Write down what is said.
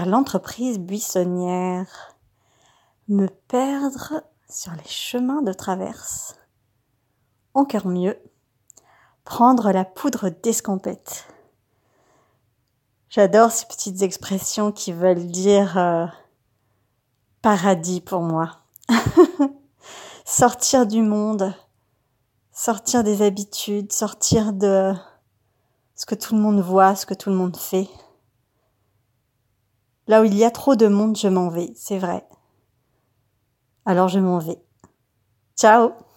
l'entreprise buissonnière, me perdre sur les chemins de traverse. Encore mieux, prendre la poudre d'escampette. J'adore ces petites expressions qui veulent dire euh, paradis pour moi. sortir du monde, sortir des habitudes, sortir de ce que tout le monde voit, ce que tout le monde fait. Là où il y a trop de monde, je m'en vais, c'est vrai. Alors je m'en vais. Ciao